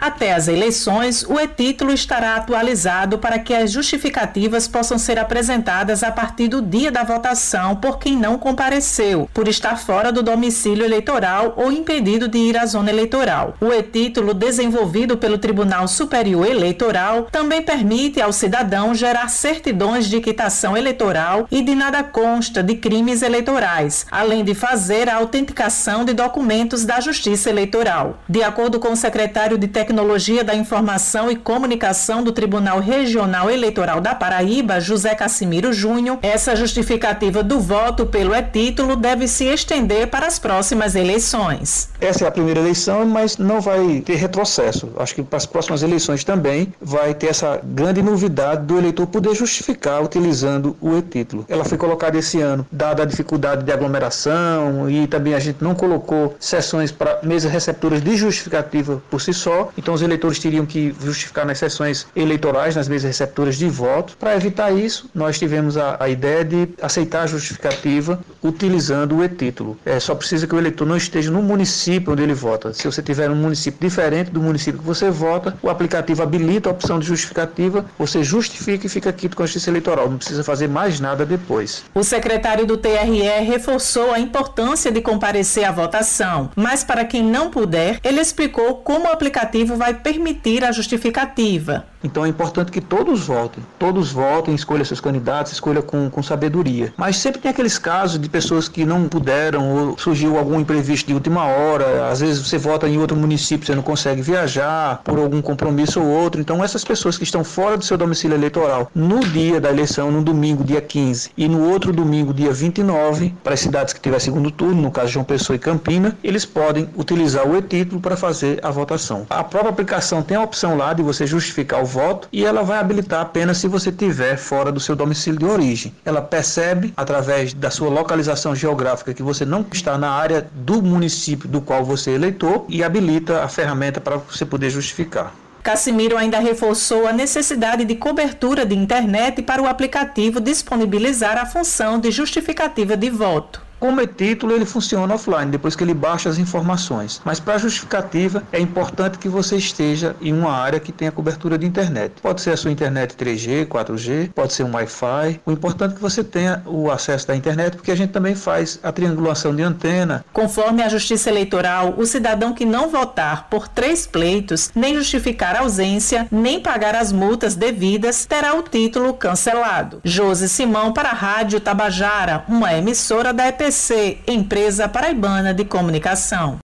Até as eleições, o e-título estará atualizado para que as justificativas possam ser apresentadas a partir do dia da votação por quem não compareceu, por estar fora do domicílio eleitoral ou impedido de ir à zona eleitoral. O e-título, desenvolvido pelo Tribunal Superior Eleitoral, também permite ao cidadão gerar certidões de quitação eleitoral e de nada consta de crimes eleitorais, além de fazer a autenticação de documentos da Justiça Eleitoral. De acordo com o secretário de Tecnologia da Informação e Comunicação do Tribunal Regional Eleitoral da Paraíba, José Cassimiro Júnior, essa justificativa do voto pelo e-título deve se estender para as próximas eleições. Essa é a primeira eleição, mas não vai ter retrocesso. Acho que para as próximas eleições também vai ter essa grande novidade do eleitor poder justificar utilizando o e-título. Ela foi colocada esse ano, dada a dificuldade de aglomeração e também a gente não colocou sessões para mesas receptoras de justificativa por si só, então os eleitores teriam que justificar nas sessões eleitorais, nas mesas receptoras de voto. Para evitar isso, nós tivemos a, a, ideia de aceitar a justificativa utilizando o e-título. É, só precisa que o eleitor não esteja no município onde ele vota. Se você tiver um município diferente do município que você vota, o aplicativo habilita a opção de justificativa, você justifica e fica quito com a justiça eleitoral. Não precisa fazer mais nada depois. O secretário do TRE reforçou a importância de comparecer à votação, mas para quem não puder, ele explicou como o aplicativo vai permitir a justificativa. Então é importante que todos votem, todos votem, escolha seus candidatos, escolha com, com sabedoria. Mas sempre tem aqueles casos de pessoas que não puderam ou surgiu algum imprevisto de última hora, às vezes você vota em outro município, você não consegue viajar por algum compromisso ou outro. Então essas pessoas que estão fora do seu domicílio eleitoral no dia da eleição, no domingo, dia 15, e no outro domingo, dia 29, para as cidades que tiver segundo turno, no caso João Pessoa e Campina, eles podem utilizar o e-título para fazer a votação. A própria aplicação tem a opção lá de você justificar o voto e ela vai habilitar apenas se você estiver fora do seu domicílio de origem. Ela percebe, através da sua localização geográfica, que você não está na área do município do qual você é eleitor e habilita a ferramenta para você poder justificar. Cassimiro ainda reforçou a necessidade de cobertura de internet para o aplicativo disponibilizar a função de justificativa de voto. Como é título, ele funciona offline, depois que ele baixa as informações. Mas para justificativa, é importante que você esteja em uma área que tenha cobertura de internet. Pode ser a sua internet 3G, 4G, pode ser um Wi-Fi. O importante é que você tenha o acesso da internet, porque a gente também faz a triangulação de antena. Conforme a Justiça Eleitoral, o cidadão que não votar por três pleitos, nem justificar ausência, nem pagar as multas devidas, terá o título cancelado. Josi Simão para a Rádio Tabajara, uma emissora da EPC. EPC, Empresa Paraibana de Comunicação.